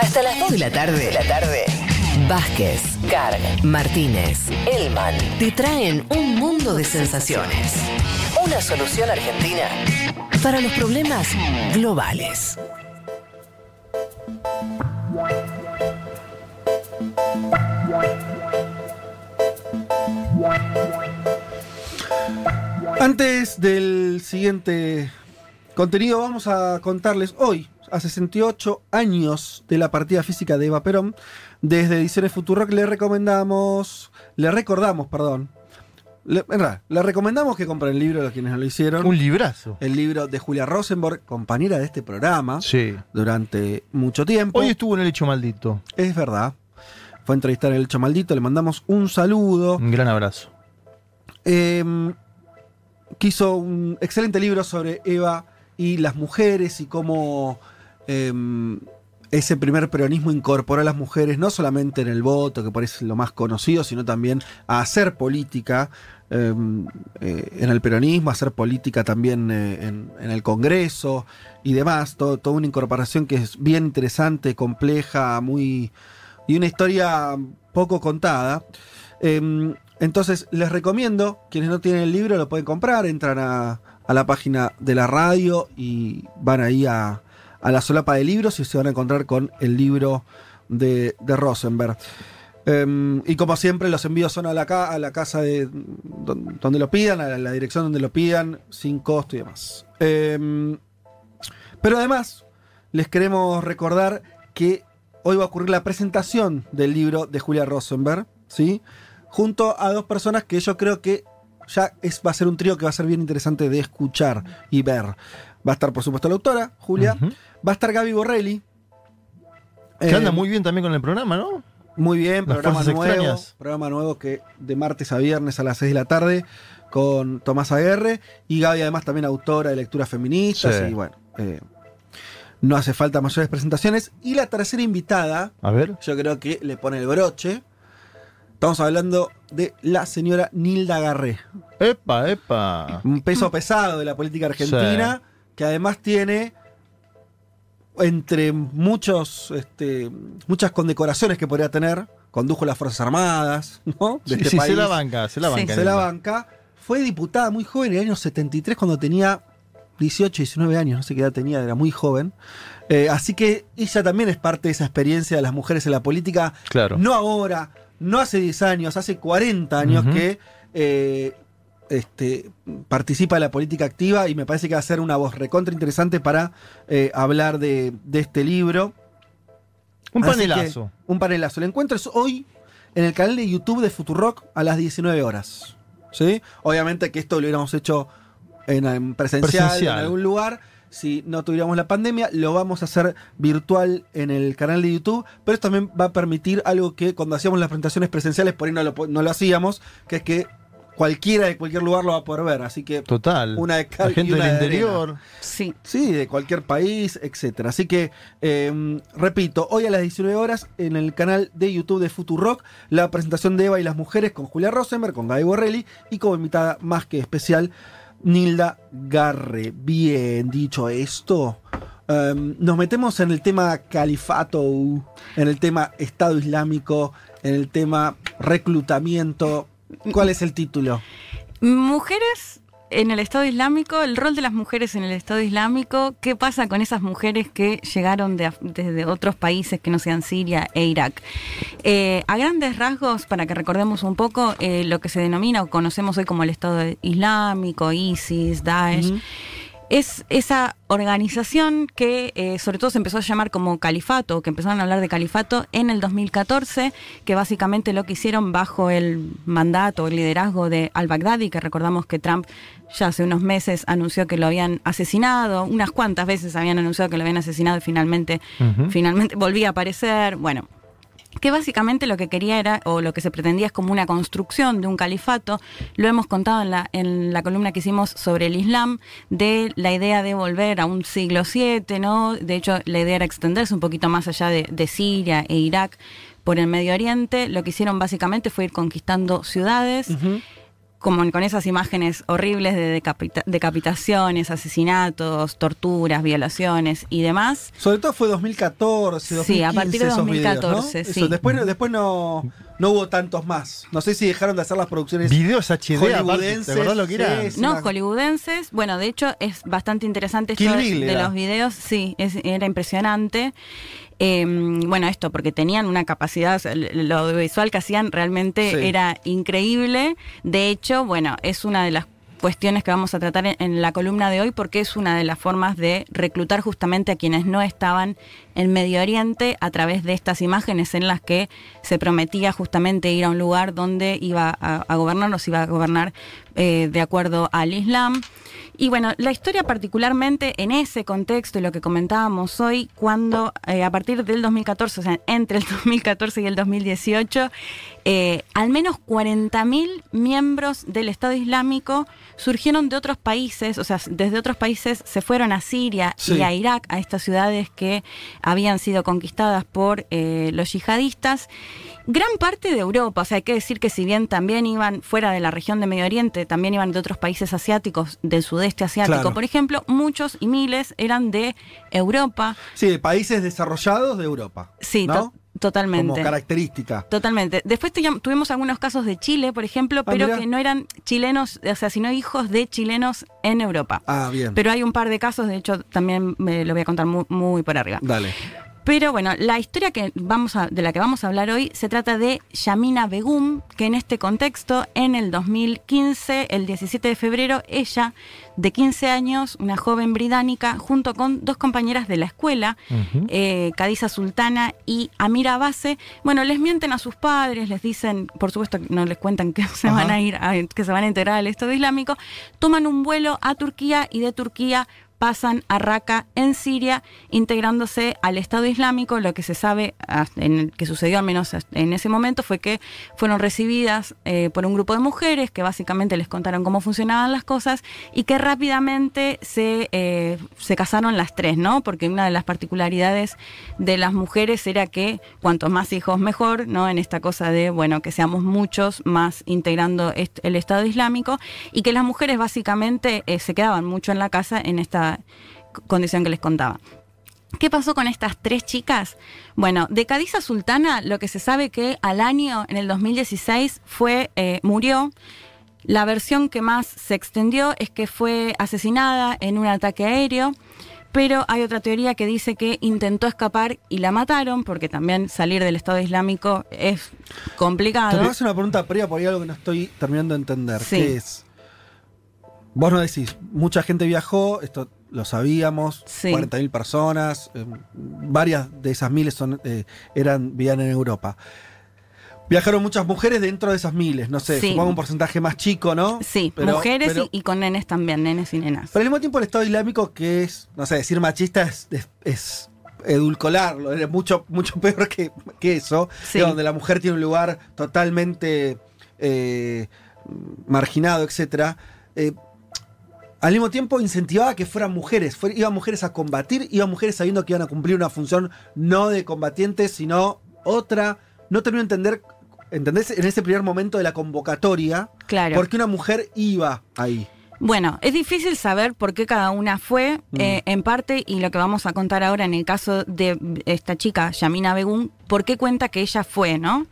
Hasta las 2 de la tarde. De la tarde. Vázquez, Carg, Martínez, Elman te traen un mundo de sensaciones. Una solución argentina para los problemas globales. Antes del siguiente contenido, vamos a contarles hoy, a 68 años de la partida física de Eva Perón, desde Ediciones Futurock le recomendamos, le recordamos, perdón, le, en realidad, le recomendamos que compren el libro de quienes no lo hicieron. Un librazo. El libro de Julia Rosenborg, compañera de este programa Sí. durante mucho tiempo. Hoy estuvo en el hecho maldito. Es verdad. Fue a entrevistar en el hecho maldito, le mandamos un saludo. Un gran abrazo. Eh, que hizo un excelente libro sobre Eva y las mujeres y cómo eh, ese primer peronismo incorporó a las mujeres no solamente en el voto, que parece lo más conocido, sino también a hacer política eh, eh, en el peronismo, a hacer política también eh, en, el Congreso y demás. Todo- toda una incorporación que es bien interesante, compleja, muy. y una historia poco contada. Eh, entonces, les recomiendo, quienes no tienen el libro lo pueden comprar, entran a, a la página de la radio y van ahí a, a la solapa de libros y se van a encontrar con el libro de, de Rosenberg. Eh, y como siempre, los envíos son a la, ca- a la casa de don- donde lo pidan, a la, dirección donde lo pidan, sin costo y demás. Eh, pero además, les queremos recordar que hoy va a ocurrir la presentación del libro de Julia Rosenberg, ¿sí? Junto a dos personas que yo creo que ya es, va a ser un trío que va a ser bien interesante de escuchar y ver. Va a estar, por supuesto, la autora, Julia. Va a estar Gaby Borrelli. Que Eh, anda muy bien también con el programa, ¿no? muy bien, Las programa nuevo. extrañas. Programa nuevo que de martes a viernes a las 6 de la tarde con Tomás Aguerre. Y Gaby, además, también autora de lecturas feministas. Sí. Y bueno, eh, no hace falta mayores presentaciones. Y la tercera invitada, A ver. yo creo que le pone el broche. Estamos hablando de la señora Nilda Garré. Epa, epa. Un peso pesado de la política argentina, que además tiene entre muchos, este, muchas condecoraciones que podría tener, condujo las Fuerzas Armadas, ¿no? De Sí, este sí, país. se la banca, se la Sí. banca. Se la banca. Fue diputada muy joven, en el año 73, cuando tenía 18, 19 años, no sé qué edad tenía, era muy joven. Eh, así que ella también es parte de esa experiencia de las mujeres en la política. Claro. No ahora, no hace 10 años, hace 40 años que eh, este, participa de la política activa y me parece que va a ser una voz recontra interesante para eh, hablar de, de este libro. Un Así que, panelazo. un panelazo. El encuentro es hoy en el canal de YouTube de Futurock a las 19 horas. ¿Sí? Obviamente que esto lo hubiéramos hecho en, en presencial, Presencial. en algún lugar. Si no tuviéramos la pandemia, lo vamos a hacer virtual en el canal de YouTube. Pero esto también va a permitir algo que cuando hacíamos las presentaciones presenciales, por ahí no lo, po- no lo hacíamos, que es que cualquiera de cualquier lugar lo va a poder ver. Así que Total. una de cal La gente y una del de arena. interior. Sí. Sí, de cualquier país, etcétera. Así que, eh, repito, hoy a las 19 horas en el canal de YouTube de Futurock, la presentación de Eva y las mujeres con Julia Rosenberg, con Gaby Borrelli y como invitada más que especial, Nilda Garre. Bien, dicho esto, eh, nos metemos en el tema califato, en el tema Estado Islámico, en el tema reclutamiento. ¿Cuál es el título? Mujeres en el Estado Islámico, el rol de las mujeres en el Estado Islámico, ¿qué pasa con esas mujeres que llegaron de, desde otros países que no sean Siria e Irak? Eh, a grandes rasgos, para que recordemos un poco, eh, lo que se denomina o conocemos hoy como el Estado Islámico, ISIS, Daesh. Es esa organización que eh, sobre todo se empezó a llamar como califato, que empezaron a hablar de califato en el 2014, que básicamente lo que hicieron bajo el mandato, el liderazgo de al-Baghdadi, que recordamos que Trump ya hace unos meses anunció que lo habían asesinado, unas cuantas veces habían anunciado que lo habían asesinado y finalmente, finalmente volvía a aparecer. Bueno, que básicamente lo que quería era, o lo que se pretendía es como una construcción de un califato, lo hemos contado en la, en la columna que hicimos sobre el Islam, de la idea de volver a un siglo VII, ¿no? De hecho, la idea era extenderse un poquito más allá de, de Siria e Irak por el Medio Oriente. Lo que hicieron básicamente fue ir conquistando ciudades. Como con esas imágenes horribles de decapita- decapitaciones, asesinatos, torturas, violaciones y demás. Sobre todo fue 2014, 2015 Sí, a partir de esos videos, ¿no? 2014, Eso, sí. Después, después no, no hubo tantos más. No sé si dejaron de hacer las producciones Videos HD, aparte, hollywoodenses. ¿te acordás lo que era? Sí, No, una- hollywoodenses. Bueno, de hecho es bastante interesante esto Kill de, Bill de era. los videos. Sí, es- era impresionante. Eh, bueno, esto porque tenían una capacidad, o sea, lo audiovisual que hacían realmente Sí. era increíble. De hecho, bueno, es una de las cuestiones que vamos a tratar en, la columna de hoy porque es una de las formas de reclutar justamente a quienes no estaban en Medio Oriente a través de estas imágenes en las que se prometía justamente ir a un lugar donde iba a, a gobernar o se iba a gobernar eh, de acuerdo al Islam. Y bueno, la historia particularmente en ese contexto y lo que comentábamos hoy, cuando eh, a partir del 2014, o sea, entre el 2014 y el 2018, eh, al menos 40.000 miembros del Estado Islámico surgieron de otros países, o sea, desde otros países se fueron a Siria Sí. y a Irak, a estas ciudades que habían sido conquistadas por eh, los yihadistas. Gran parte de Europa, o sea, hay que decir que si bien también iban fuera de la región de Medio Oriente, también iban de otros países asiáticos, del sudeste asiático, Claro. por ejemplo, muchos y miles eran de Europa. Sí, de países desarrollados de Europa. Sí, ¿no? To- totalmente. Como característica. Totalmente. Después tuvimos algunos casos de Chile, por ejemplo, Ah, pero mirá. que no eran chilenos, o sea, sino hijos de chilenos en Europa. Ah, bien. Pero hay un par de casos, de hecho, también me lo voy a contar muy, muy por arriba. Dale. Pero bueno, la historia que vamos a, de la que vamos a hablar hoy se trata de Yamina Begum, que en este contexto, en el 2015, el 17 de febrero, ella, de 15 años, una joven británica, junto con dos compañeras de la escuela, Ujú. eh, Cadiza Sultana y Amira Base, bueno, les mienten a sus padres, les dicen, por supuesto no les cuentan que se van a ir, a- que se van a integrar al Estado Islámico, toman un vuelo a Turquía y de Turquía pasan a Raqqa en Siria, integrándose al Estado Islámico. Lo que se sabe, hasta en que sucedió al menos en ese momento, fue que fueron recibidas eh, por un grupo de mujeres que básicamente les contaron cómo funcionaban las cosas y que rápidamente se, eh, se casaron las tres, ¿no? Porque una de las particularidades de las mujeres era que cuantos más hijos mejor, ¿no? En esta cosa de, bueno, que seamos muchos más integrando el Estado Islámico y que las mujeres básicamente eh, se quedaban mucho en la casa en esta condición que les contaba. ¿Qué pasó con estas tres chicas? Bueno, de Cadiza Sultana lo que se sabe que al año, en el 2016, fue, eh, murió. La versión que más se extendió es que fue asesinada en un ataque aéreo, pero hay otra teoría que dice que intentó escapar y la mataron, porque también salir del Estado Islámico es Te complicado. puedo hacer una pregunta previa por ahí algo que no estoy terminando de entender. Sí. ¿Qué es? Vos no decís, mucha gente viajó, esto lo sabíamos, Sí. 40.000 personas, eh, varias de esas miles son, eh, eran, vivían en Europa. Viajaron muchas mujeres dentro de esas miles, no sé, Sí. supongo un porcentaje más chico, ¿no? Sí, Pero- mujeres pero- y, y con nenes también, nenes y nenas. Pero al mismo tiempo el Estado Islámico, que es, no sé, decir machista es, es, es edulcorarlo, es mucho, mucho peor que, que eso, Sí. donde la mujer tiene un lugar totalmente eh, marginado, etcétera. Eh, al mismo tiempo incentivaba que fueran mujeres, fue- iban mujeres a combatir, iban mujeres sabiendo que iban a cumplir una función no de combatientes, sino otra. No termino de entender, ¿entendés? En ese primer momento de la convocatoria, Claro. por qué una mujer iba ahí. Bueno, es difícil saber por qué cada una fue, Mm. eh, en parte, y lo que vamos a contar ahora en el caso de esta chica, Yamina Begum, por qué cuenta que ella fue, ¿no?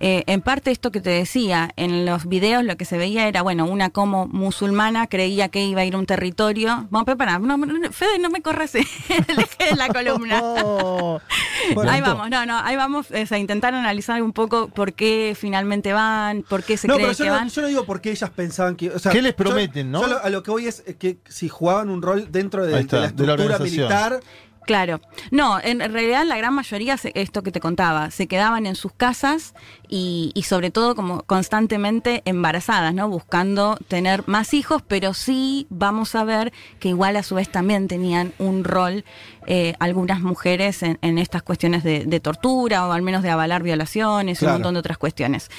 Eh, en parte esto que te decía, en los videos lo que se veía era, bueno, una como musulmana creía que iba a ir a un territorio. Vamos, prepara, no, no, Fede, no me corres el eje de la columna. Oh. Bueno, ahí vamos, no, no, ahí vamos o sea, a intentar analizar un poco por qué finalmente van, por qué se no, cree pero yo que no, van. yo no digo por qué ellas pensaban que. o sea, ¿Qué les yo- prometen, no? yo lo- a lo que voy es que si jugaban un rol dentro de, Ahí está, de la de la estructura militar. Claro. No, en realidad la gran mayoría, esto que te contaba, se quedaban en sus casas y, y sobre todo como constantemente embarazadas, ¿no? Buscando tener más hijos, pero sí vamos a ver que igual a su vez también tenían un rol eh, algunas mujeres en, en estas cuestiones de, de tortura o al menos de avalar violaciones y un montón de otras cuestiones.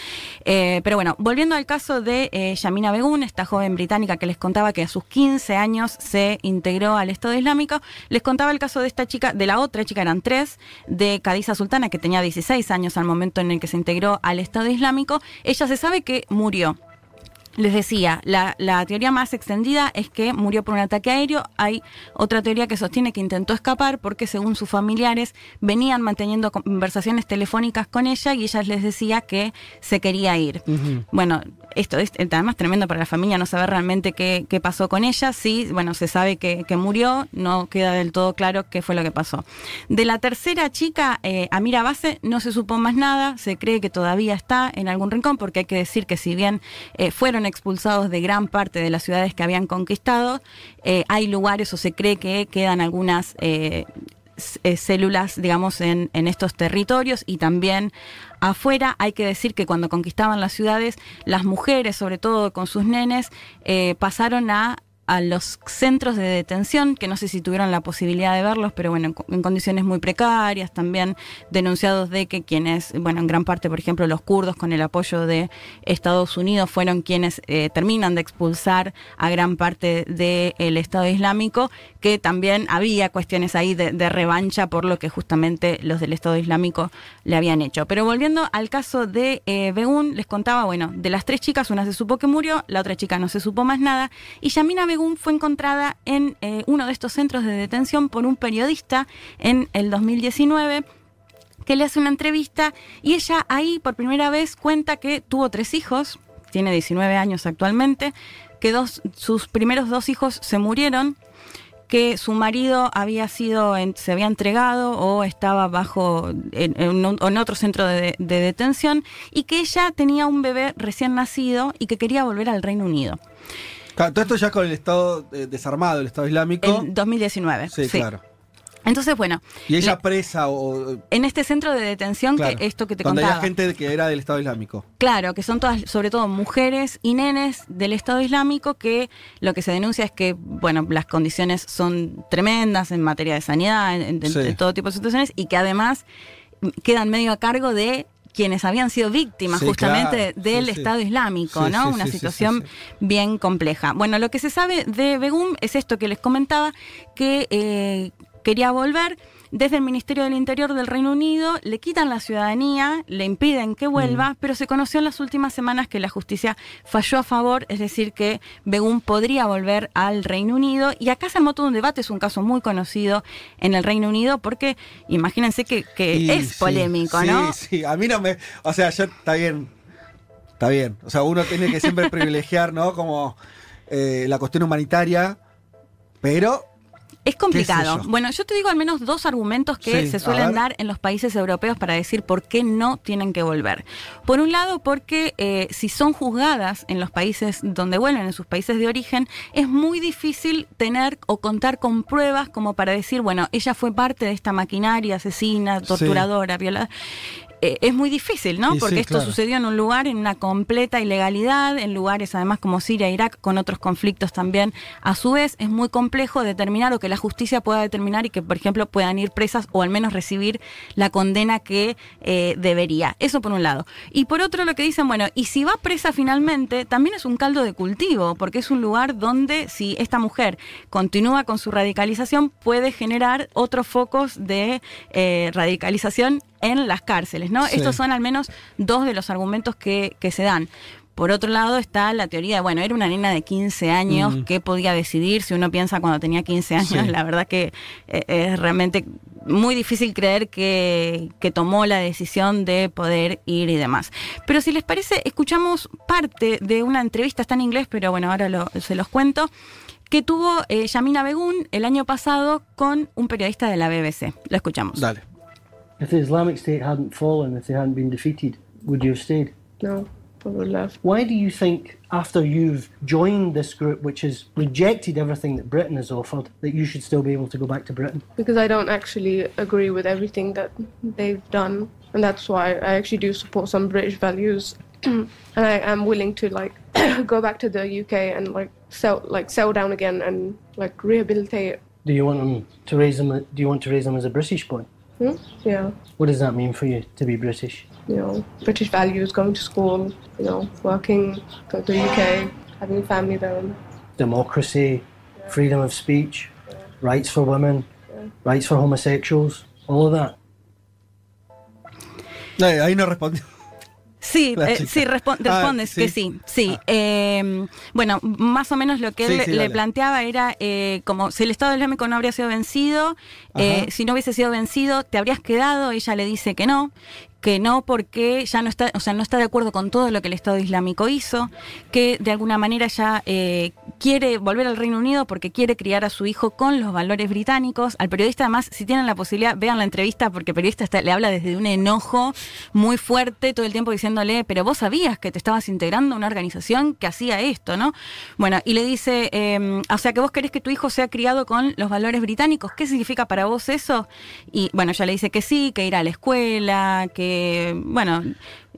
Eh, pero bueno, volviendo al caso de eh, Yamina Begum, esta joven británica que les contaba que a sus 15 años se integró al Estado Islámico, les contaba el caso de esta chica, de la otra chica, eran tres, de Cadiza Sultana, que tenía 16 años al momento en el que se integró al Estado Islámico. Ella se sabe que murió. Les decía, la, la teoría más extendida es que murió por un ataque aéreo. Hay otra teoría que sostiene que intentó escapar porque según sus familiares venían manteniendo conversaciones telefónicas con ella y ella les decía que se quería ir. Bueno, esto es además tremendo para la familia no saber realmente qué, qué pasó con ella. Sí, bueno, se sabe que, que murió, no queda del todo claro qué fue lo que pasó. De la tercera chica, eh, Amira Base, no se supo más nada, se cree que todavía está en algún rincón, porque hay que decir que si bien eh, fueron expulsados de gran parte de las ciudades que habían conquistado, eh, hay lugares o se cree que quedan algunas eh, eh, células, digamos, en, estos territorios y también afuera. Hay que decir que cuando conquistaban las ciudades, las mujeres, sobre todo con sus nenes, pasaron a a los centros de detención, que no sé si tuvieron la posibilidad de verlos, pero bueno, en, co- en condiciones muy precarias, también denunciados de que quienes, bueno, en gran parte, por ejemplo, los kurdos con el apoyo de Estados Unidos fueron quienes eh, terminan de expulsar a gran parte del Estado Islámico, que también había cuestiones ahí de, revancha por lo que justamente los del Estado Islámico le habían hecho. Pero volviendo al caso de eh, Begún, les contaba, bueno, de las tres chicas, una se supo que murió, la otra chica no se supo más nada, y Yamina Begún fue encontrada en eh, uno de estos centros de detención por un periodista en el 2019 que le hace una entrevista y ella ahí por primera vez cuenta que tuvo tres hijos, tiene 19 años actualmente, que dos, sus primeros dos hijos se murieron, que su marido había sido, se había entregado o estaba bajo en otro centro de, de detención y que ella tenía un bebé recién nacido y que quería volver al Reino Unido. Claro, todo esto ya con el Estado eh, desarmado, el Estado Islámico. En 2019. sí, sí. claro. Entonces, bueno, Y ella le- presa o. en este centro de detención, claro, que esto que te donde contaba. había gente que era del Estado Islámico. Claro, que son todas, sobre todo mujeres y nenes del Estado Islámico, que lo que se denuncia es que, bueno, las condiciones son tremendas en materia de sanidad, en, en- Sí. de todo tipo de situaciones, y que además quedan medio a cargo de quienes habían sido víctimas Sí, justamente claro. del Sí, sí. Estado Islámico, ¿no? Una situación bien compleja. Bueno, lo que se sabe de Begum es esto que les comentaba, que eh, quería volver. Desde el Ministerio del Interior del Reino Unido le quitan la ciudadanía, le impiden que vuelva, pero se conoció en las últimas semanas que la justicia falló a favor, es decir, que Begum podría volver al Reino Unido. Y acá se armó todo un debate, es un caso muy conocido en el Reino Unido, porque imagínense que, es sí, polémico, sí, ¿no? Sí, a mí no me. O sea, yo está bien. Está bien. O sea, uno tiene que siempre privilegiar, ¿no? Como eh, la cuestión humanitaria. Pero. Es complicado. Bueno, yo te digo al menos dos argumentos que Sí, se suelen dar en los países europeos para decir por qué no tienen que volver. Por un lado, porque eh, si son juzgadas en los países donde vuelven, en sus países de origen, es muy difícil tener o contar con pruebas como para decir, bueno, ella fue parte de esta maquinaria asesina, torturadora, violadora. Eh, es muy difícil, ¿no? Y Porque sí, esto claro. sucedió en un lugar en una completa ilegalidad, en lugares además como Siria, Irak, con otros conflictos también. A su vez, es muy complejo determinar o que la justicia pueda determinar y que, por ejemplo, puedan ir presas o al menos recibir la condena que eh, debería. Eso por un lado. Y por otro, lo que dicen, bueno, y si va presa finalmente, también es un caldo de cultivo, porque es un lugar donde si esta mujer continúa con su radicalización, puede generar otros focos de eh, radicalización en las cárceles, ¿no? Sí. Estos son al menos dos de los argumentos que, que se dan. Por otro lado está la teoría de, bueno, era una nena de 15 años Mm. que podía decidir, si uno piensa cuando tenía 15 años, Sí. la verdad que eh, es realmente muy difícil creer que, que tomó la decisión de poder ir y demás. Pero si les parece, escuchamos parte de una entrevista, está en inglés, pero bueno, ahora lo- se los cuento, que tuvo eh, Yamina Begún el año pasado con un periodista de la BBC. Lo escuchamos. Dale. If the Islamic State hadn't fallen, if they hadn't been defeated, would you have stayed? No, I would left. Why do you think, after you've joined this group which has rejected everything that Britain has offered, that you should still be able to go back to Britain? Because I don't actually agree with everything that they've done, and that's why I actually do support some British values, and I am willing to like go back to the UK and like sell like settle down again and like rehabilitate. Do you want them to raise them? Do you want to raise them as a British boy? Hmm? Yeah, What does that mean for you to be British? you know, British values, going to school, you know, working, go to the UK, having a family there. Democracy, freedom of speech, rights for women, rights for homosexuals, all of that. Eh, ahí no respondió. Sí, eh, sí, respon- Ah, respondes sí. que sí, sí. Ah. Eh, bueno, más o menos lo que él Sí, le- sí, le dale. planteaba era eh, como si el Estado Islámico no habría sido vencido, eh, si no hubiese sido vencido, te habrías quedado, ella le dice que no, que no porque ya no está, o sea, no está de acuerdo con todo lo que el Estado Islámico hizo, que de alguna manera ya eh, quiere volver al Reino Unido porque quiere criar a su hijo con los valores británicos. Al periodista, además, si tienen la posibilidad, vean la entrevista porque el periodista está- le habla desde un enojo muy fuerte todo el tiempo diciéndole, pero vos sabías que te estabas integrando a una organización que hacía esto, ¿no? Bueno, y le dice, eh, o sea, que vos querés que tu hijo sea criado con los valores británicos, ¿qué significa para vos eso? Y bueno, ella le dice que sí, que ir a la escuela, que, bueno,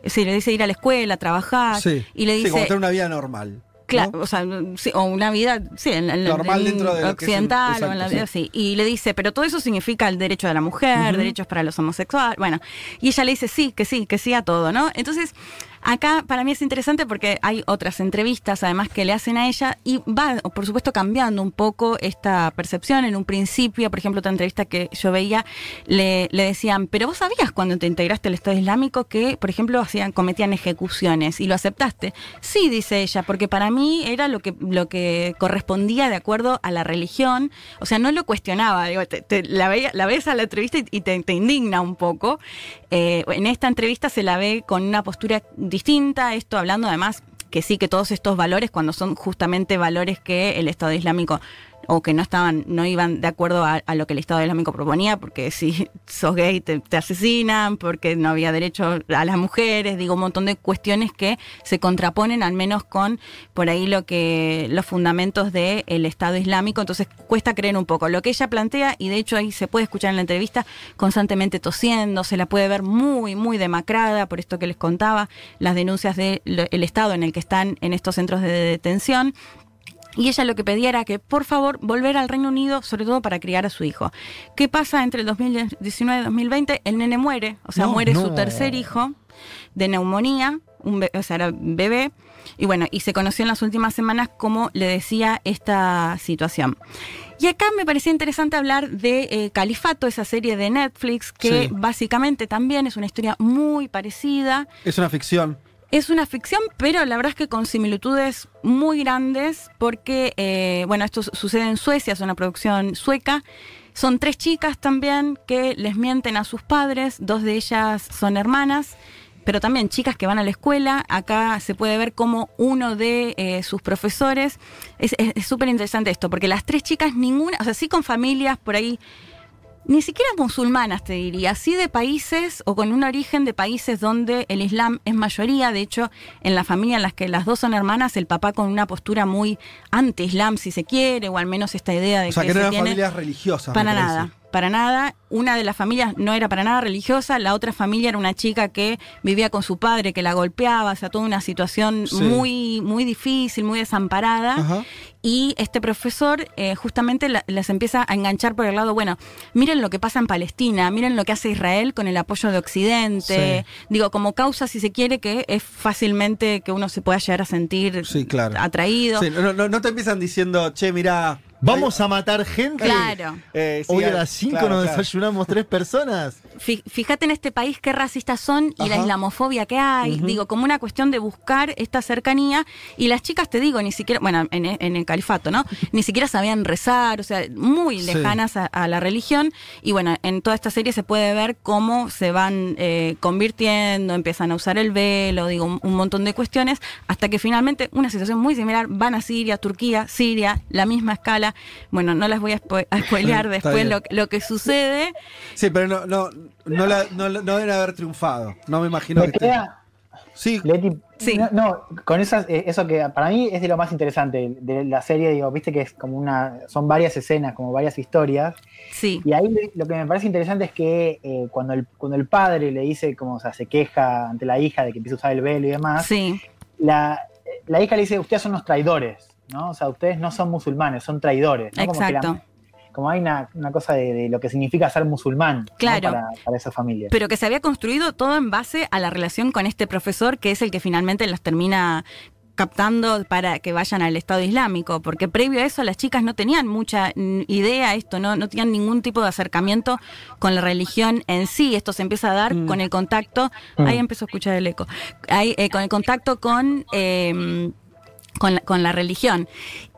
sí, le dice ir a la escuela, trabajar, Sí. y le Sí, como dice... tener una vida normal. Claro, ¿no? o sea, sí, o una vida, sí, en, en- Normal en dentro de lo que es un- occidental o en la vida, sí. Y le dice, pero todo eso significa el derecho de la mujer, derechos para los homosexuales, bueno. Y ella le dice sí, que sí, que sí a todo, ¿no? Entonces, acá para mí es interesante porque hay otras entrevistas además que le hacen a ella y va, por supuesto, cambiando un poco esta percepción. En un principio, por ejemplo, otra entrevista que yo veía, le, decían, pero vos sabías cuando te integraste al Estado Islámico que, por ejemplo, hacían, cometían ejecuciones y lo aceptaste. Sí, dice ella, porque para mí era lo que, lo que correspondía de acuerdo a la religión. O sea, no lo cuestionaba. La, la ves a la entrevista y, te indigna un poco. Eh, en esta entrevista se la ve con una postura distinta, esto hablando además que sí, que todos estos valores, cuando son justamente valores que el Estado Islámico o que no estaban, no iban de acuerdo a, a lo que el Estado Islámico proponía, porque si sos gay te, asesinan, porque no había derecho a las mujeres, digo, un montón de cuestiones que se contraponen al menos con por ahí lo que los fundamentos del Estado Islámico, entonces cuesta creer un poco. Lo que ella plantea, y de hecho ahí se puede escuchar en la entrevista, constantemente tosiendo, se la puede ver muy, muy demacrada, por esto que les contaba, las denuncias del Estado en el que están en estos centros de detención. Y ella lo que pedía era que, por favor, volver al Reino Unido, sobre todo para criar a su hijo. ¿Qué pasa entre el 2019 y 2020? El nene muere, o sea, No, muere su tercer hijo de neumonía, un be- o sea, era bebé. Y bueno, y se conoció en las últimas semanas cómo le decía esta situación. Y acá me parecía interesante hablar de eh, Califato, esa serie de Netflix, que Sí. básicamente también es una historia muy parecida. Es una ficción. Es una ficción, pero la verdad es que con similitudes muy grandes, porque, eh, bueno, esto su- sucede en Suecia, es una producción sueca. Son tres chicas también que les mienten a sus padres, dos de ellas son hermanas, pero también chicas que van a la escuela. Acá se puede ver cómo uno de eh, sus profesores, es es- es súper interesante esto, porque las tres chicas, ninguna, o sea, sí con familias por ahí ni siquiera musulmanas, te diría, sí de países o con un origen de países donde el Islam es mayoría. De hecho, en la familia en las que las dos son hermanas, el papá con una postura muy anti-Islam, si se quiere, o al menos esta idea de O sea, que que no eran familias religiosas. para nada, para nada. Una de las familias no era para nada religiosa, la otra familia era una chica que vivía con su padre, que la golpeaba, o sea, toda una situación Sí. muy, muy difícil, muy desamparada. Ajá. Y este profesor eh, justamente la- les empieza a enganchar por el lado, bueno, miren lo que pasa en Palestina, miren lo que hace Israel con el apoyo de Occidente. Digo, como causa, si se quiere, que es fácilmente que uno se pueda llegar a sentir Sí, claro. atraído. Sí, no, no, no te empiezan diciendo, che, mirá. Vamos a matar gente. Claro. Eh, sí, Hoy a las 5 claro, nos claro. desayunamos tres personas. Fíjate en este país qué racistas son y la islamofobia que hay. Digo, como una cuestión de buscar esta cercanía. Y las chicas, te digo, ni siquiera, bueno, en, en el califato, ¿no? Ni siquiera sabían rezar, o sea, muy Sí. lejanas a, a la religión. Y bueno, en toda esta serie se puede ver cómo se van eh, convirtiendo, empiezan a usar el velo, digo, un, un montón de cuestiones, hasta que finalmente, una situación muy similar, van a Siria, Turquía, Siria, la misma escala. Bueno, no las voy a, spo- a spoilear después lo, lo que sucede. Sí, pero no, no, no, la- no, no deben haber triunfado. No me imagino Me que. te- queda, Sí, Leti, Sí. no, no, con esas, eh, eso que para mí es de lo más interesante de la serie, digo, viste que es como una, son varias escenas, como varias historias, Sí. y ahí lo que me parece interesante es que eh, cuando, el, cuando el padre le dice, como, o sea, se queja ante la hija de que empieza a usar el velo y demás, Sí, la, la hija le dice, ustedes son los traidores, ¿no? O sea, ustedes no son musulmanes, son traidores, ¿no? Como que la- exacto. como hay una, una cosa de, de lo que significa ser musulmán ¿no? Claro. para, para esa familia. Pero que se había construido todo en base a la relación con este profesor, que es el que finalmente las termina captando para que vayan al Estado Islámico, porque previo a eso las chicas no tenían mucha mm, idea esto, no, no tenían ningún tipo de acercamiento con la religión en sí. Esto se empieza a dar Mm. con el contacto, ahí empezó a escuchar el eco, ahí, eh, con el contacto con... eh, con la, con la religión.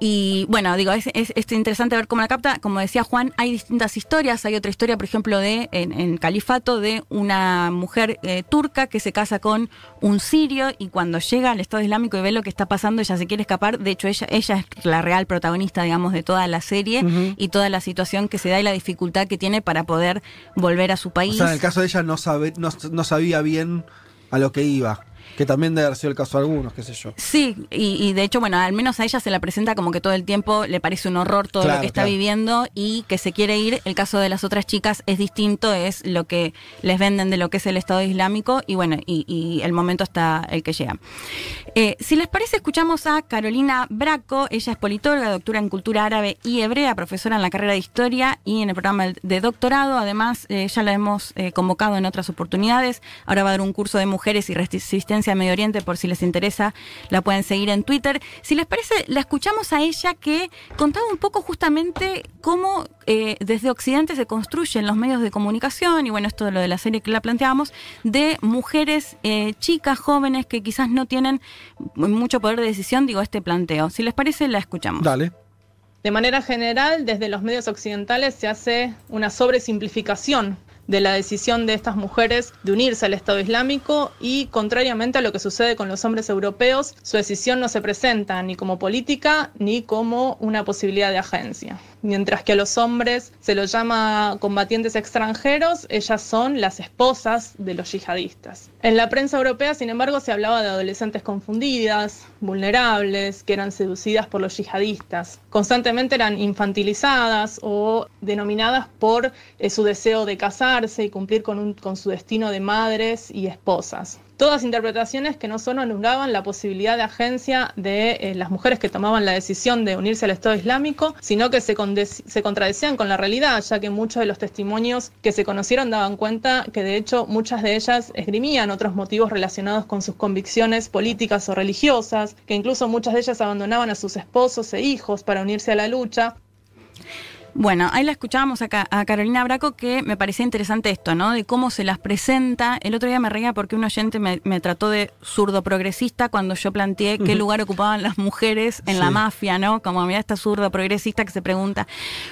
Y bueno, digo, es, es- es interesante ver cómo la capta. Como decía Juan, hay distintas historias. Hay otra historia, por ejemplo, de en, en Califato, de una mujer eh, turca que se casa con un sirio y cuando llega al Estado Islámico y ve lo que está pasando, ella se quiere escapar. De hecho, ella, ella es la real protagonista, digamos, de toda la serie y toda la situación que se da y la dificultad que tiene para poder volver a su O país. sea, en el caso de ella no, sabe, no, no sabía bien a lo que iba. Que también debe haber sido el caso de algunos, qué sé yo. Sí, y, y de hecho, bueno, al menos a ella se la presenta como que todo el tiempo le parece un horror todo Claro, lo que está claro. viviendo y que se quiere ir. El caso de las otras chicas es distinto, es lo que les venden de lo que es el Estado Islámico y bueno, y, y el momento está el que llega. Eh, si les parece, escuchamos a Carolina Braco, ella es politóloga, doctora en cultura árabe y hebrea, profesora en la carrera de historia y en el programa de doctorado. Además, eh, ya la hemos eh, convocado en otras oportunidades. Ahora va a dar un curso de mujeres y resistencia a Medio Oriente, por si les interesa, la pueden seguir en Twitter. Si les parece, la escuchamos a ella que contaba un poco justamente cómo eh, desde Occidente se construyen los medios de comunicación, y bueno, esto de lo de la serie que la planteábamos, de mujeres eh, chicas, jóvenes, que quizás no tienen mucho poder de decisión, digo, este planteo. Si les parece, la escuchamos. Dale. De manera general, desde los medios occidentales se hace una sobresimplificación de la decisión de estas mujeres de unirse al Estado Islámico y, contrariamente a lo que sucede con los hombres europeos, su decisión no se presenta ni como política ni como una posibilidad de agencia. Mientras que a los hombres se los llama combatientes extranjeros, ellas son las esposas de los yihadistas. En la prensa europea, sin embargo, se hablaba de adolescentes confundidas, vulnerables, que eran seducidas por los yihadistas. Constantemente eran infantilizadas o denominadas por eh, su deseo de y cumplir con, su destino de madres y esposas. Todas interpretaciones que no solo anulaban la posibilidad de agencia de eh, las mujeres que tomaban la decisión de unirse al Estado Islámico, sino que se, se contradecían con la realidad, ya que muchos de los testimonios que se conocieron daban cuenta que de hecho muchas de ellas esgrimían otros motivos relacionados con sus convicciones políticas o religiosas, que incluso muchas de ellas abandonaban a sus esposos e hijos para unirse a la lucha. Bueno, ahí la escuchábamos acá a Carolina Braco que me parecía interesante esto, ¿no? De cómo se las presenta. El otro día me reía porque un oyente me, me trató de zurdo progresista cuando yo planteé qué lugar ocupaban las mujeres en la mafia, ¿no? Como mira esta zurdo progresista que se pregunta.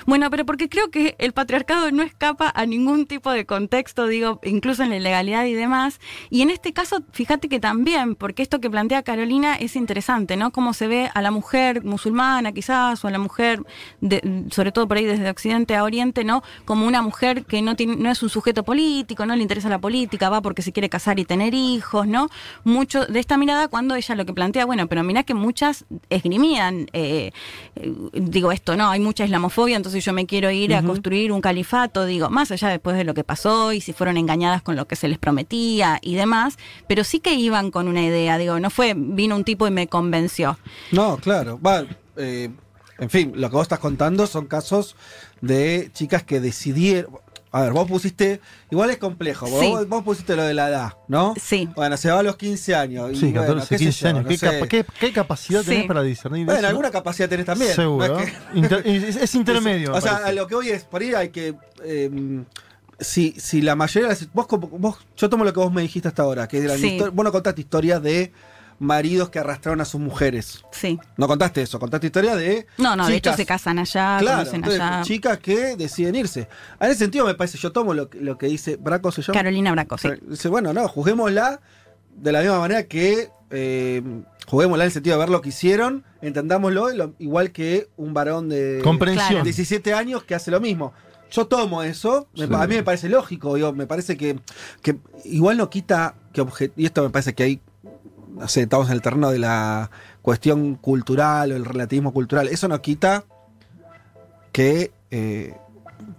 Bueno, pero porque creo que el patriarcado no escapa a ningún tipo de contexto, digo, incluso en la ilegalidad y demás. Y en este caso, fíjate que también, porque esto que plantea Carolina es interesante, ¿no? Cómo se ve a la mujer musulmana quizás, o a la mujer, de- sobre todo por ahí desde Occidente a Oriente, ¿no? Como una mujer que no, tiene, no es un sujeto político, no le interesa la política, va porque se quiere casar y tener hijos, ¿no? Mucho de esta mirada cuando ella lo que plantea, bueno, pero mira que muchas esgrimían, eh, eh, digo esto, ¿no? Hay mucha islamofobia, entonces yo me quiero ir a construir un califato, digo, más allá después de lo que pasó y si fueron engañadas con lo que se les prometía y demás, pero sí que iban con una idea, digo, no fue, vino un tipo y me convenció. No, claro. Va, eh, en fin, lo que vos estás contando son casos de chicas que decidieron. A ver, vos pusiste. Igual es complejo. Vos, Sí. vos pusiste lo de la edad, ¿no? Sí. Bueno, se va a los 15 años. y Sí, bueno, 14, qué sé 15 yo, años. ¿Qué, sé. capa- qué- qué capacidad Sí. tenés para discernir Bueno, eso? alguna capacidad tenés también. Seguro. No es que- Inter- es, es intermedio. O sea, a lo que hoy es, por ahí hay que. eh, si, si la mayoría de las. Vos, como- vos, yo tomo lo que vos me dijiste hasta ahora, que eran Sí. vos no contaste historias de maridos que arrastraron a sus mujeres. Sí. No contaste eso, contaste historia de. No, no, de hecho se casan allá, Claro, conocen entonces, allá. chicas que deciden irse. En ese sentido me parece, yo tomo lo, que- lo que dice Braco, ¿se llama? Carolina Braco, sí. Dice, bueno, no, juguémosla de la misma manera que eh, juguémosla en el sentido de ver lo que hicieron, entendámoslo, lo- igual que un varón de Comprensión. Claro. 17 años que hace lo mismo. Yo tomo eso, me- Sí. a mí me parece lógico, digo, me parece que, que igual no quita que obje- y esto me parece que hay, no sé, estamos en el terreno de la cuestión cultural o el relativismo cultural, eso no quita que eh,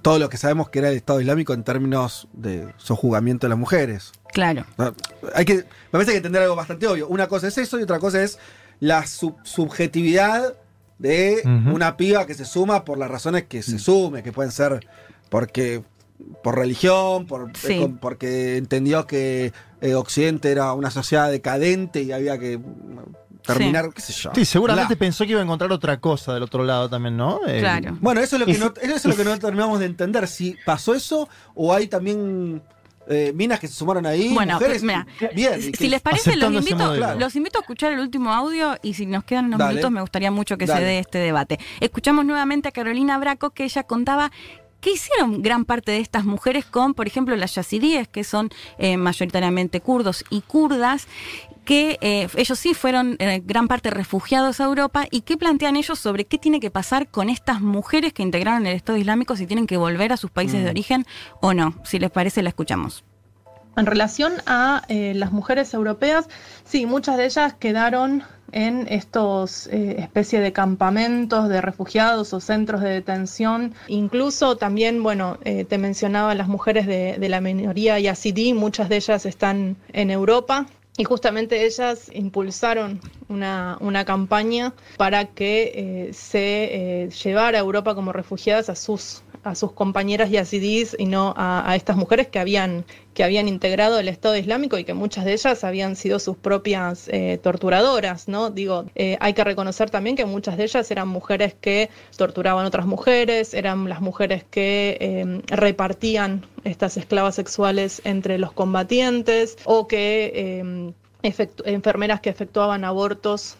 todo lo que sabemos que era el Estado Islámico en términos de sojuzgamiento de las mujeres. Claro. No, Hay que, me parece que entender algo bastante obvio. Una cosa es eso y otra cosa es la sub- subjetividad de una piba que se suma por las razones que se sume, que pueden ser porque por religión, por, Sí. eh, con- porque entendió que eh, Occidente era una sociedad decadente y había que mm, terminar, qué sé yo. Sí, seguramente La- pensó que iba a encontrar otra cosa del otro lado también, ¿no? Eh, Claro. Bueno, eso es lo que no, eso es lo que no terminamos de entender. Si pasó eso o hay también eh, minas que se sumaron ahí, Bueno, mujeres. mira, bien. Si que- les parece, los invito, los invito a escuchar el último audio y si nos quedan unos Dale. minutos me gustaría mucho que se dé este debate. Escuchamos nuevamente a Carolina Braco que ella contaba ¿Qué hicieron gran parte de estas mujeres con, por ejemplo, las yazidíes, que son eh, mayoritariamente kurdos y kurdas, que eh, ellos sí fueron eh, gran parte refugiados a Europa y qué plantean ellos sobre qué tiene que pasar con estas mujeres que integraron el Estado Islámico, si tienen que volver a sus países de origen o no? Si les parece, la escuchamos. En relación a eh, las mujeres europeas, sí, muchas de ellas quedaron en estos eh, especie de campamentos de refugiados o centros de detención. Incluso también, bueno, eh, te mencionaba las mujeres de, la minoría yazidí, muchas de ellas están en Europa. Y justamente ellas impulsaron una, una campaña para que eh, se llevara a Europa como refugiadas a sus, a sus compañeras yazidís y no a, a estas mujeres que habían, que habían integrado el Estado Islámico y que muchas de ellas habían sido sus propias eh, torturadoras, ¿no? Digo, eh, hay que reconocer también que muchas de ellas eran mujeres que torturaban otras mujeres, eran las mujeres que eh, repartían estas esclavas sexuales entre los combatientes o que enfermeras que efectuaban abortos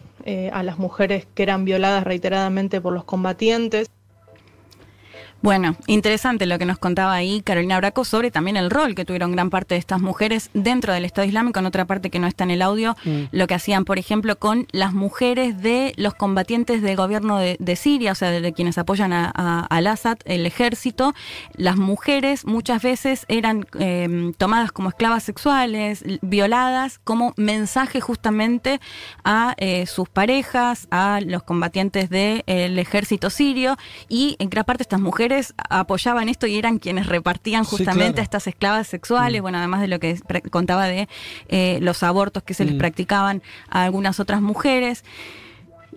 a las mujeres que eran violadas reiteradamente por los combatientes. Bueno, interesante lo que nos contaba ahí Carolina Braco sobre también el rol que tuvieron gran parte de estas mujeres dentro del Estado Islámico, en otra parte que no está en el audio, lo que hacían, por ejemplo, con las mujeres de los combatientes del gobierno de, de Siria, o sea, de, de quienes apoyan a, a- al Assad, el ejército. Las mujeres muchas veces eran eh, tomadas como esclavas sexuales, violadas, como mensaje justamente a eh, sus parejas, a los combatientes del ejército sirio, y en gran parte estas mujeres apoyaban esto y eran quienes repartían Sí, justamente claro. a estas esclavas sexuales, bueno, además de lo que contaba de eh, los abortos que se les practicaban a algunas otras mujeres.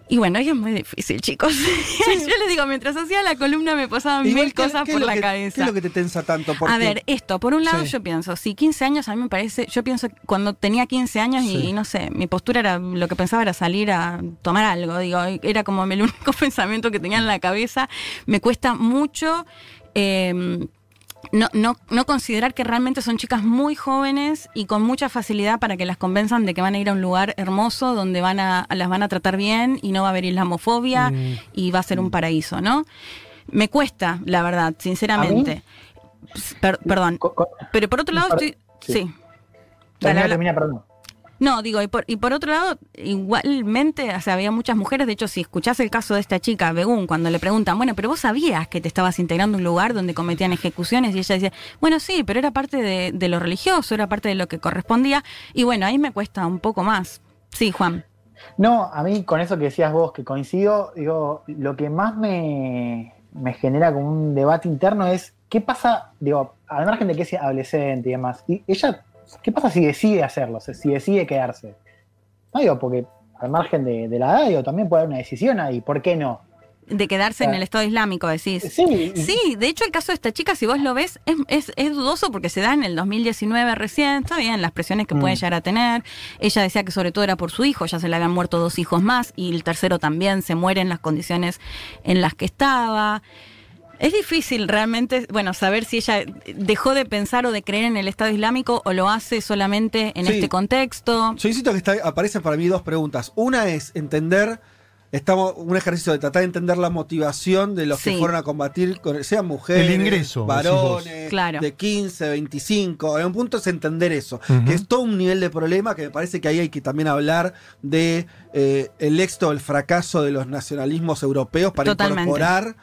Y bueno, y es muy difícil, chicos. Yo les digo, mientras hacía la columna me pasaban Igual, mil ¿qué- cosas por la que- cabeza. ¿Qué es lo que te tensa tanto? Porque- A ver, esto, por un lado Sí. yo pienso, si 15 años a mí me parece, yo pienso cuando tenía 15 años y, y no sé, mi postura era, lo que pensaba era salir a tomar algo, digo, era como el único pensamiento que tenía en la cabeza, me cuesta mucho... eh, no, no, no considerar que realmente son chicas muy jóvenes y con mucha facilidad para que las convenzan de que van a ir a un lugar hermoso donde van a, las van a tratar bien y no va a haber islamofobia y va a ser un paraíso, ¿no? Me cuesta, la verdad, sinceramente. Per- perdón. Co- Pero por otro lado estoy... sí. Termina, termina, perdón. No, digo, y por, y por otro lado, igualmente, o sea, había muchas mujeres, de hecho, si escuchás el caso de esta chica, Begún, cuando le preguntan, bueno, pero vos sabías que te estabas integrando a un lugar donde cometían ejecuciones, y ella decía, bueno, sí, pero era parte de, lo religioso, era parte de lo que correspondía, y bueno, ahí me cuesta un poco más. Sí, Juan. No, a mí con eso que decías vos, que coincido, digo, lo que más me, me genera como un debate interno es qué pasa, digo, al margen de que es adolescente y demás, y ella, ¿qué pasa si decide hacerlo, si decide quedarse? No digo, porque al margen de, de la edad, digo, también puede haber una decisión ahí, ¿por qué no? De quedarse en el Estado Islámico, decís. Sí, y- Sí, de hecho el caso de esta chica, si vos lo ves, es, es, es dudoso porque se da en el 2019 recién, está bien, las presiones que puede Mm. llegar a tener. Ella decía que sobre todo era por su hijo, ya se le habían muerto dos hijos más y el tercero también se muere en las condiciones en las que estaba. Es difícil realmente, bueno, saber si ella dejó de pensar o de creer en el Estado Islámico o lo hace solamente en Sí. este contexto. Yo insisto que está, aparecen para mí dos preguntas. Una es entender, estamos un ejercicio de tratar de entender la motivación de los que fueron a combatir, sean mujeres, El ingreso, varones, Claro. de 15, 25. En un punto es entender eso, que es todo un nivel de problema que me parece que ahí hay que también hablar de eh, el éxito, el fracaso de los nacionalismos europeos para Totalmente. incorporar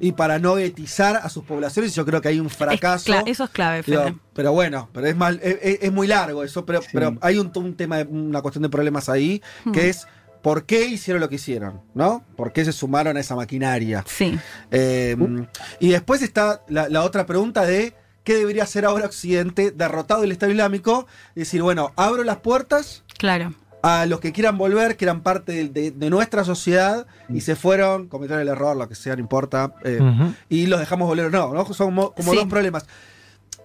y para no etizar a sus poblaciones. Yo creo que hay un fracaso. eso es clave, Fede. pero bueno, pero es, mal, es, muy largo eso, pero, pero hay un, un tema, una cuestión de problemas ahí, que es por qué hicieron lo que hicieron, ¿no? ¿Por qué se sumaron a esa maquinaria? Sí, Eh, y después está la, la otra pregunta de qué debería hacer ahora Occidente, derrotado el Estado Islámico, y decir, bueno, abro las puertas claro. a los que quieran volver, que eran parte de, de- de nuestra sociedad, y se fueron, cometieron el error, lo que sea, no importa, eh, y los dejamos volver o no, ¿no? Son como, como Sí. dos problemas.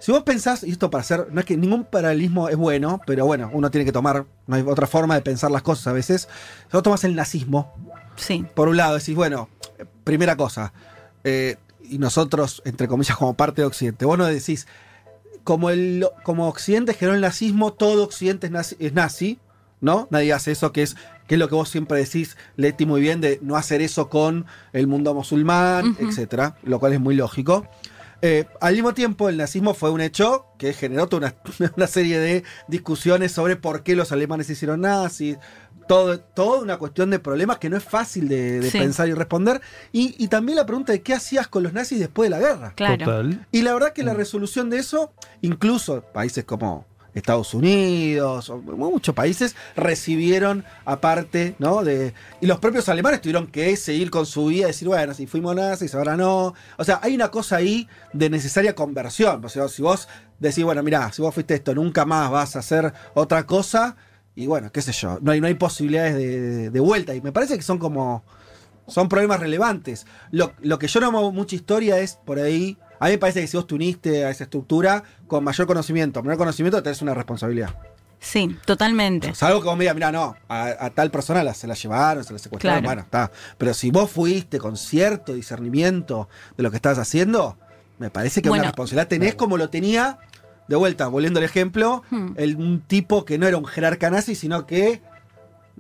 Si vos pensás, y esto para hacer, no es que ningún paralelismo es bueno, pero bueno, uno tiene que tomar, no hay otra forma de pensar las cosas a veces. Si vos tomás el nazismo, Sí. por un lado decís, bueno, primera cosa, eh, y nosotros, entre comillas, como parte de Occidente, vos no decís, como, el, como Occidente generó el nazismo, todo Occidente es nazi, es nazi, ¿no? Nadie hace eso, que es, que es lo que vos siempre decís, Leti, muy bien, de no hacer eso con el mundo musulmán, etcétera, lo cual es muy lógico. Eh, al mismo tiempo, el nazismo fue un hecho que generó toda una, una serie de discusiones sobre por qué los alemanes se hicieron nazis, todo, toda una cuestión de problemas que no es fácil de, de Sí. pensar y responder. Y, y también la pregunta de qué hacías con los nazis después de la guerra. Claro. Total. Y la verdad que la Mm. resolución de eso, incluso países como Estados Unidos, muchos países recibieron aparte, ¿no? De, y los propios alemanes tuvieron que seguir con su vida decir, bueno, si fuimos nazis, ahora no. O sea, hay una cosa ahí de necesaria conversión. O sea, si vos decís, bueno, mirá, si vos fuiste esto, nunca más vas a hacer otra cosa, y bueno, qué sé yo, no hay, no hay posibilidades de, de vuelta. Y me parece que son como son problemas relevantes. Lo, lo que yo no hago mucha historia es por ahí. A mí me parece que si vos te uniste a esa estructura con mayor conocimiento, menor conocimiento, tenés una responsabilidad. Sí, totalmente. Salvo que vos me digas, mira, no, a, a tal persona la- se la llevaron, se la secuestraron, Claro. bueno, está. Pero si vos fuiste con cierto discernimiento de lo que estabas haciendo, me parece que Bueno. una responsabilidad tenés como lo tenía, de vuelta, volviendo al ejemplo, Hmm. el, un tipo que no era un jerarca nazi, sino que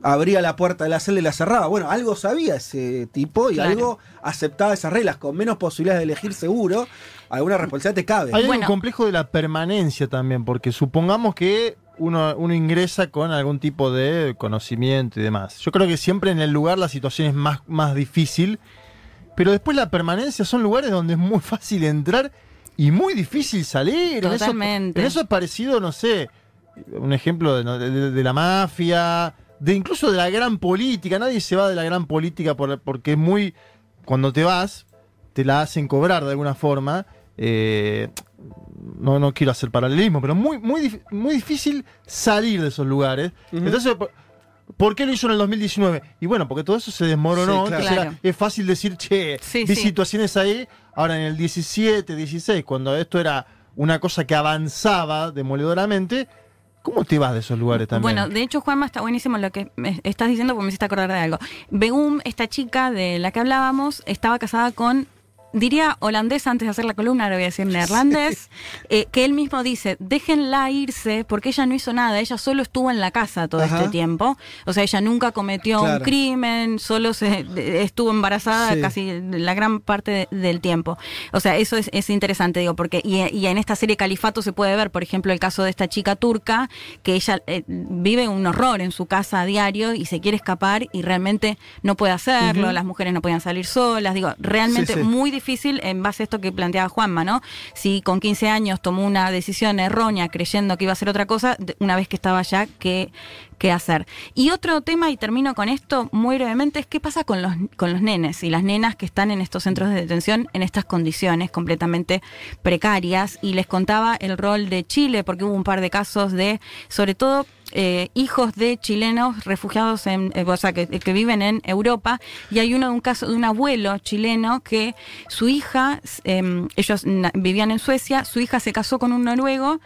abría la puerta de la celda y la cerraba. Bueno, algo sabía ese tipo y Claro. algo aceptaba esas reglas, con menos posibilidades de elegir seguro, alguna responsabilidad te cabe. Hay Bueno. un complejo de la permanencia también, porque supongamos que uno, uno ingresa con algún tipo de conocimiento y demás. Yo creo que siempre en el lugar la situación es más, más difícil, pero después la permanencia son lugares donde es muy fácil entrar y muy difícil salir. En eso- Totalmente. En eso, es parecido, no sé, un ejemplo de la mafia, de incluso de la gran política. Nadie se va de la gran política por- porque es muy... Cuando te vas, te la hacen cobrar de alguna forma. Eh, no, no quiero hacer paralelismo, pero muy, muy, muy difícil salir de esos lugares. Entonces, ¿por- ¿por qué lo hizo en el 2019? Y bueno, porque todo eso se desmoronó. Sí, claro. entonces era- Claro. es fácil decir, che, Sí, vi sí. situaciones ahí. Ahora en el 17, 16, cuando esto era una cosa que avanzaba demoledoramente, ¿cómo te vas de esos lugares también? Bueno, de hecho, Juanma, está buenísimo lo que me estás diciendo porque me hiciste acordar de algo. Begum, esta chica de la que hablábamos, estaba casada con, diría holandés antes de hacer la columna, ahora voy a decir neerlandés, eh, que él mismo dice, déjenla irse porque ella no hizo nada, ella solo estuvo en la casa todo Ajá. este tiempo. O sea, ella nunca cometió un crimen, solo se de- estuvo embarazada Sí. casi la gran parte de- del tiempo. O sea, eso es, es interesante, digo, porque y, y en esta serie Califato se puede ver, por ejemplo, el caso de esta chica turca, que ella eh, vive un horror en su casa a diario y se quiere escapar y realmente no puede hacerlo, las mujeres no podían salir solas, digo, realmente sí. muy difícil en base a esto que planteaba Juanma, ¿no? Si con 15 años tomó una decisión errónea creyendo que iba a hacer otra cosa, una vez que estaba allá, ¿qué, qué hacer? Y otro tema, y termino con esto muy brevemente, es qué pasa con los, con los nenes y las nenas que están en estos centros de detención en estas condiciones completamente precarias. Y les contaba el rol de Chile, porque hubo un par de casos de, sobre todo, eh, hijos de chilenos refugiados en, eh, o sea, que, que viven en Europa, y hay uno de un caso de un abuelo chileno que su hija, eh, ellos vivían en Suecia, su hija se casó con un noruego,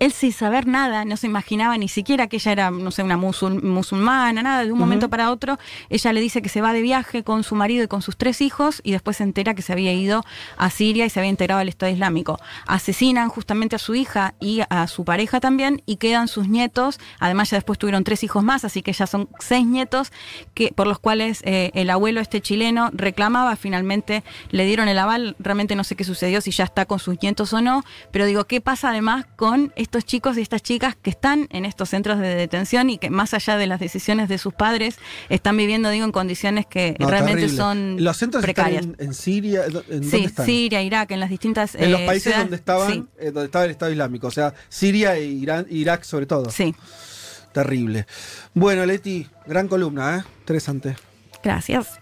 él sin saber nada, no se imaginaba ni siquiera que ella era, no sé, una musul- musulmana, nada, de un momento para otro, ella le dice que se va de viaje con su marido y con sus tres hijos y después se entera que se había ido a Siria y se había integrado al Estado Islámico. Asesinan justamente a su hija y a su pareja también y quedan sus nietos, además ya después tuvieron tres hijos más, así que ya son seis nietos que por los cuales eh, el abuelo este chileno reclamaba, finalmente le dieron el aval, realmente no sé qué sucedió, si ya está con sus nietos o no, pero digo, ¿qué pasa además con estos chicos y estas chicas que están en estos centros de detención y que más allá de las decisiones de sus padres están viviendo, digo, en condiciones que No, realmente terrible. son Los centros precarias? están en, en Siria. ¿En dónde sí, están? Siria, Irak, en las distintas En los eh, países ciudades. donde estaban, Sí, eh, donde estaba el Estado Islámico, o sea, Siria e Irán, Irak sobre todo. sí. Terrible. Bueno, Leti, gran columna, ¿eh? Interesante. Gracias.